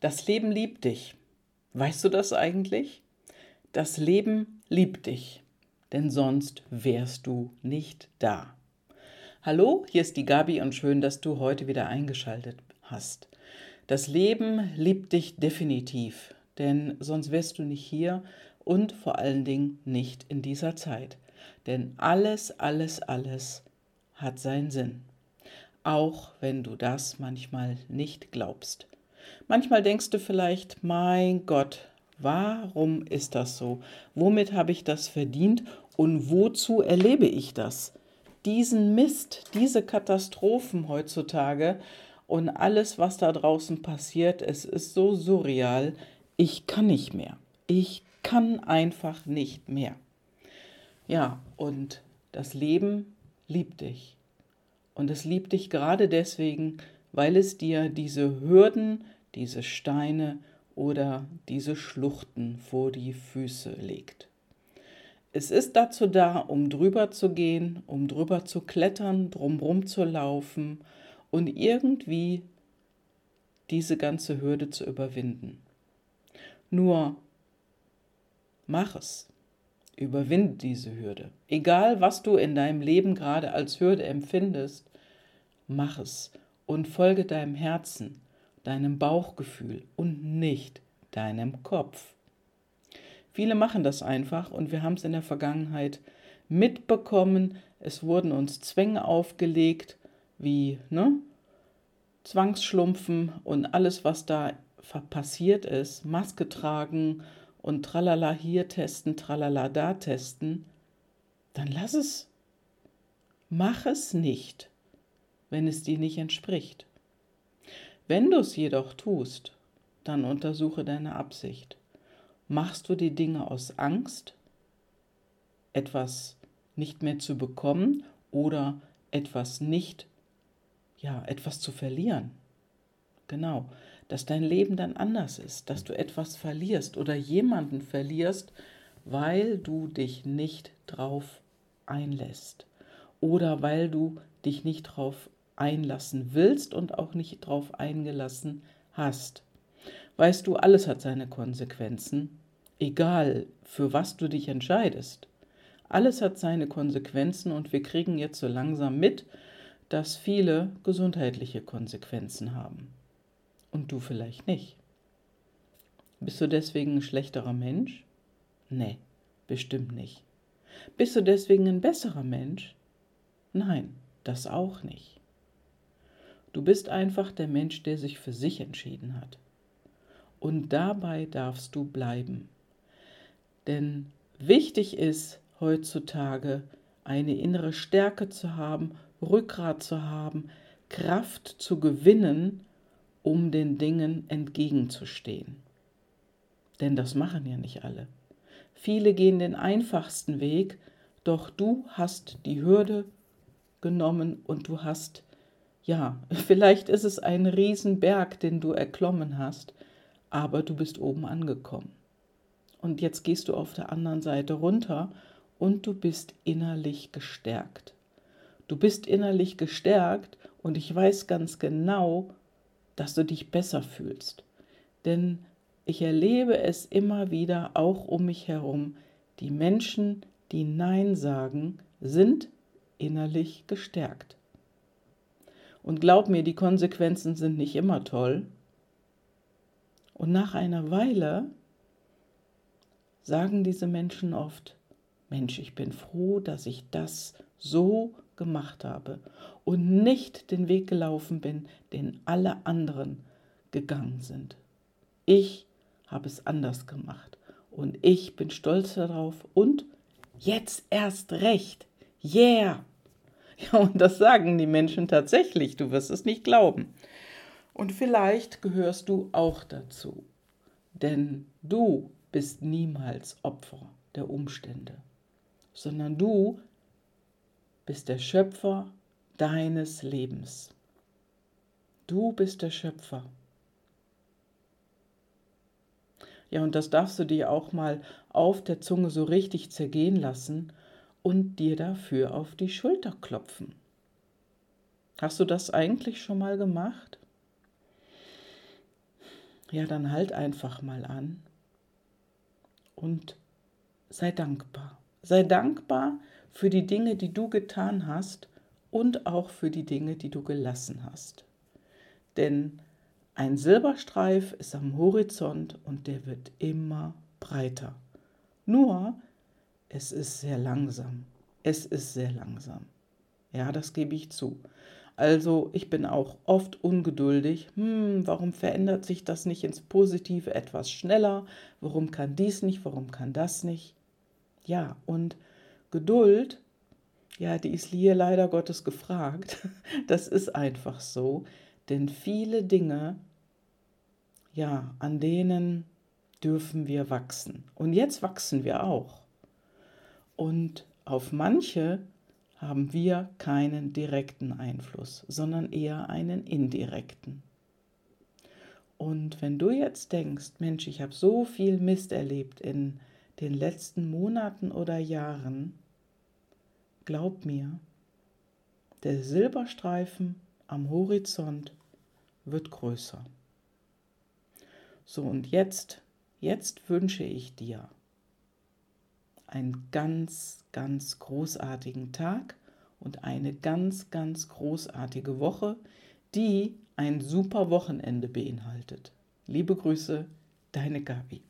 Das Leben liebt dich. Weißt du das eigentlich? Das Leben liebt dich, denn sonst wärst du nicht da. Hallo, hier ist die Gabi und schön, dass du heute wieder eingeschaltet hast. Das Leben liebt dich definitiv, denn sonst wärst du nicht hier und vor allen Dingen nicht in dieser Zeit. Denn alles, alles, alles hat seinen Sinn. Auch wenn du das manchmal nicht glaubst. Manchmal denkst du vielleicht, mein Gott, warum ist das so? Womit habe ich das verdient und wozu erlebe ich das? Diesen Mist, diese Katastrophen heutzutage und alles, was da draußen passiert, es ist so surreal. Ich kann nicht mehr. Ich kann einfach nicht mehr. Ja, und das Leben liebt dich. Und es liebt dich gerade deswegen, weil es dir diese Hürden, diese Steine oder diese Schluchten vor die Füße legt. Es ist dazu da, um drüber zu gehen, um drüber zu klettern, drumrum zu laufen und irgendwie diese ganze Hürde zu überwinden. Nur mach es. Überwinde diese Hürde. Egal, was du in deinem Leben gerade als Hürde empfindest, mach es und folge deinem Herzen deinem Bauchgefühl und nicht deinem Kopf. Viele machen das einfach und wir haben es in der Vergangenheit mitbekommen. Es wurden uns Zwänge aufgelegt, wie ne, Zwangsschlumpfen und alles, was da passiert ist, Maske tragen und tralala hier testen, tralala da testen, dann lass es. Mach es nicht, wenn es dir nicht entspricht. Wenn du es jedoch tust, dann untersuche deine Absicht. Machst du die Dinge aus Angst, etwas nicht mehr zu bekommen oder etwas nicht, ja, etwas zu verlieren? Genau, dass dein Leben dann anders ist, dass du etwas verlierst oder jemanden verlierst, weil du dich nicht drauf einlässt oder weil du dich nicht drauf einlassen willst und auch nicht drauf eingelassen hast. Weißt du, alles hat seine Konsequenzen, egal für was du dich entscheidest. Alles hat seine Konsequenzen und wir kriegen jetzt so langsam mit, dass viele gesundheitliche Konsequenzen haben. Und du vielleicht nicht. Bist du deswegen ein schlechterer Mensch? Nee, bestimmt nicht. Bist du deswegen ein besserer Mensch? Nein, das auch nicht. Du bist einfach der Mensch, der sich für sich entschieden hat. Und dabei darfst du bleiben. Denn wichtig ist heutzutage eine innere Stärke zu haben, Rückgrat zu haben, Kraft zu gewinnen, um den Dingen entgegenzustehen. Denn das machen ja nicht alle. Viele gehen den einfachsten Weg, doch du hast die Hürde genommen und du hast ja, vielleicht ist es ein Riesenberg, den du erklommen hast, aber du bist oben angekommen. Und jetzt gehst du auf der anderen Seite runter und du bist innerlich gestärkt. Du bist innerlich gestärkt und ich weiß ganz genau, dass du dich besser fühlst. Denn ich erlebe es immer wieder auch um mich herum. Die Menschen, die Nein sagen, sind innerlich gestärkt. Und glaub mir, die Konsequenzen sind nicht immer toll. Und nach einer Weile sagen diese Menschen oft, Mensch, ich bin froh, dass ich das so gemacht habe und nicht den Weg gelaufen bin, den alle anderen gegangen sind. Ich habe es anders gemacht und ich bin stolz darauf und jetzt erst recht. Yeah! Ja, und das sagen die Menschen tatsächlich, du wirst es nicht glauben. Und vielleicht gehörst du auch dazu, denn du bist niemals Opfer der Umstände, sondern du bist der Schöpfer deines Lebens. Du bist der Schöpfer. Ja, und das darfst du dir auch mal auf der Zunge so richtig zergehen lassen und dir dafür auf die Schulter klopfen. Hast du das eigentlich schon mal gemacht? ja, dann halt einfach mal an und sei dankbar. Sei dankbar für die Dinge, die du getan hast und auch für die Dinge, die du gelassen hast. Denn ein Silberstreif ist am Horizont und der wird immer breiter. Nur, es ist sehr langsam. Es ist sehr langsam. Ja, das gebe ich zu. Also ich bin auch oft ungeduldig. Hm, warum verändert sich das nicht ins Positive etwas schneller? Warum kann dies nicht? Warum kann das nicht? Ja, und Geduld, ja, die ist hier leider Gottes gefragt. Das ist einfach so. Denn viele Dinge, ja, an denen dürfen wir wachsen. Und jetzt wachsen wir auch. Und auf manche haben wir keinen direkten Einfluss, sondern eher einen indirekten. Und wenn du jetzt denkst, Mensch, ich habe so viel Mist erlebt in den letzten Monaten oder Jahren, glaub mir, der Silberstreifen am Horizont wird größer. So und jetzt, jetzt wünsche ich dir einen ganz, ganz großartigen Tag und eine ganz, ganz großartige Woche, die ein super Wochenende beinhaltet. Liebe Grüße, deine Gabi.